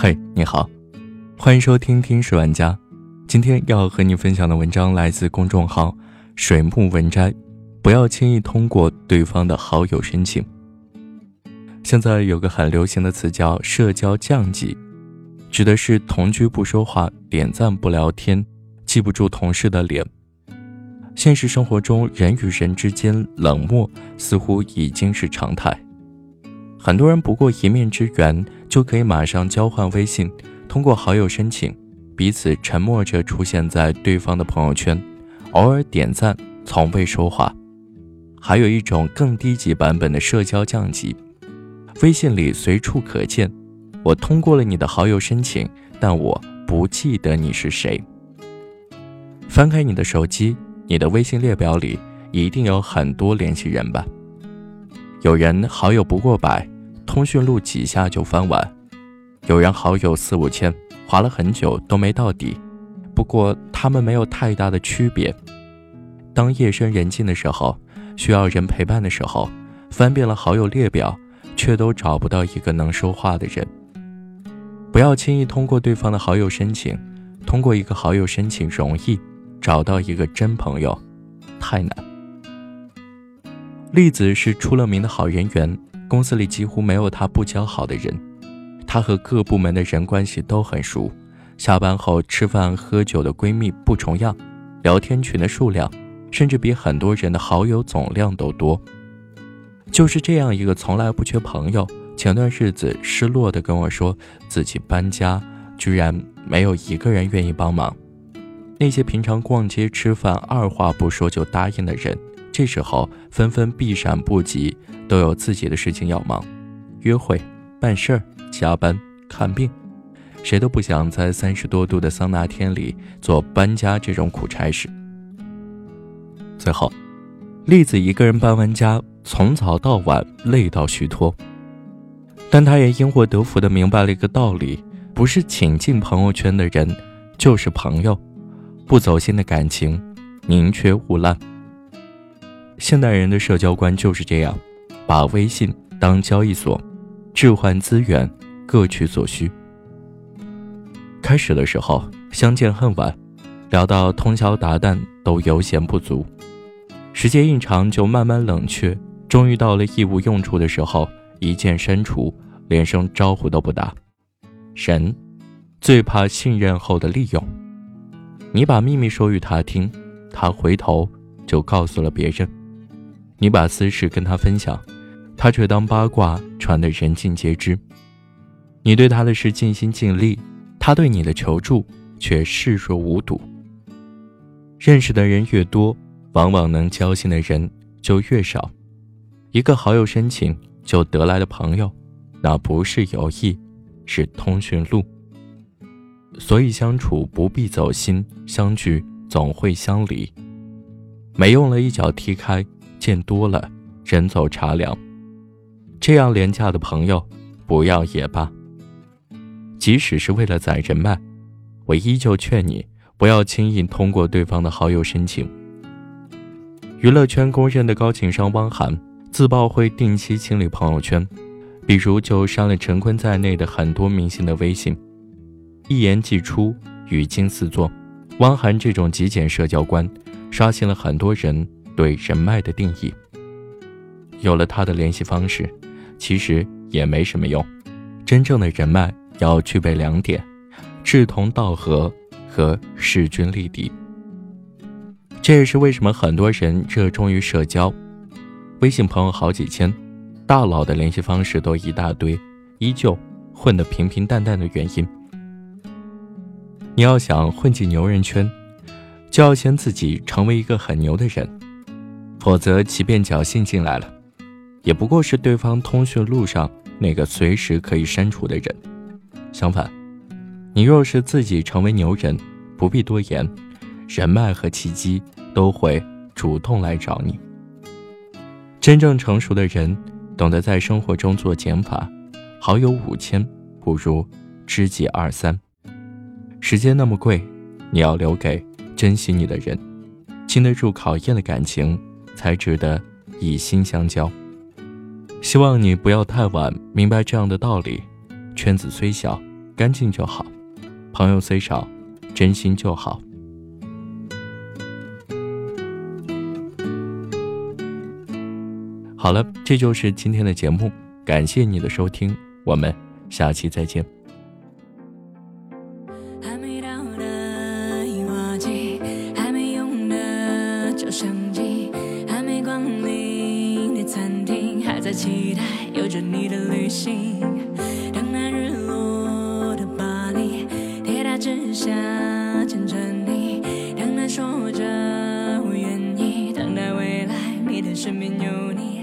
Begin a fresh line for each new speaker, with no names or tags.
嘿，你好，欢迎收听《听史玩家》。今天要和你分享的文章来自公众号“水木文摘”。不要轻易通过对方的好友申请。现在有个很流行的词叫“社交降级”，指的是同居不说话、点赞不聊天、记不住同事的脸。现实生活中，人与人之间冷漠似乎已经是常态。很多人不过一面之缘，就可以马上交换微信，通过好友申请，彼此沉默着出现在对方的朋友圈，偶尔点赞，从未说话。还有一种更低级版本的社交降级，微信里随处可见。我通过了你的好友申请，但我不记得你是谁。翻开你的手机。你的微信列表里一定有很多联系人吧？有人好友不过百，通讯录几下就翻完；有人好友四五千，划了很久都没到底。不过他们没有太大的区别。当夜深人静的时候，需要人陪伴的时候，翻遍了好友列表，却都找不到一个能说话的人。不要轻易通过对方的好友申请，通过一个好友申请容易。找到一个真朋友，太难。栗子是出了名的好人缘，公司里几乎没有她不交好的人。她和各部门的人关系都很熟，下班后吃饭喝酒的闺蜜不重样，聊天群的数量甚至比很多人的好友总量都多。就是这样一个从来不缺朋友，前段日子失落的跟我说自己搬家，居然没有一个人愿意帮忙。那些平常逛街吃饭二话不说就答应的人，这时候纷纷避闪不及，都有自己的事情要忙，约会、办事儿、加班、看病，谁都不想在三十多度的桑拿天里做搬家这种苦差事。最后，栗子一个人搬完家，从早到晚累到虚脱，但他也因祸得福的明白了一个道理：不是请进朋友圈的人，就是朋友。不走心的感情，宁缺毋滥。现代人的社交观就是这样，把微信当交易所，置换资源，各取所需。开始的时候相见恨晚，聊到通宵达旦都悠闲不足，时间一长就慢慢冷却，终于到了一无用处的时候，一键删除，连声招呼都不打。人最怕信任后的利用。你把秘密说与他听，他回头就告诉了别人；你把私事跟他分享，他却当八卦传得人尽皆知。你对他的事尽心尽力，他对你的求助却视若无睹。认识的人越多，往往能交心的人就越少。一个好友申请就得来的朋友，那不是友谊，是通讯录。所以相处不必走心，相聚总会相离。没用了一脚踢开，见多了人走茶凉。这样廉价的朋友，不要也罢。即使是为了攒人脉，我依旧劝你不要轻易通过对方的好友申请。娱乐圈公认的高情商汪涵，自曝会定期清理朋友圈，比如就删了陈坤在内的很多明星的微信。一言既出，语惊四座。汪涵这种极简社交观，刷新了很多人对人脉的定义。有了他的联系方式，其实也没什么用。真正的人脉要具备两点：志同道合和势均力敌。这也是为什么很多人热衷于社交，微信朋友好几千，大佬的联系方式都一大堆，依旧混得平平淡淡的原因。你要想混进牛人圈，就要先自己成为一个很牛的人，否则即便侥幸进来了，也不过是对方通讯录上那个随时可以删除的人。相反，你若是自己成为牛人，不必多言，人脉和契机都会主动来找你。真正成熟的人，懂得在生活中做减法，好友五千不如知己二三。时间那么贵，你要留给珍惜你的人，经得住考验的感情才值得以心相交。希望你不要太晚明白这样的道理。圈子虽小，干净就好；朋友虽少，真心就好。好了，这就是今天的节目，感谢你的收听，我们下期再见。
在期待有着你的旅行。等待日落的巴黎，铁塔之下牵着你，等待说着我愿意，等待未来，你的身边有你。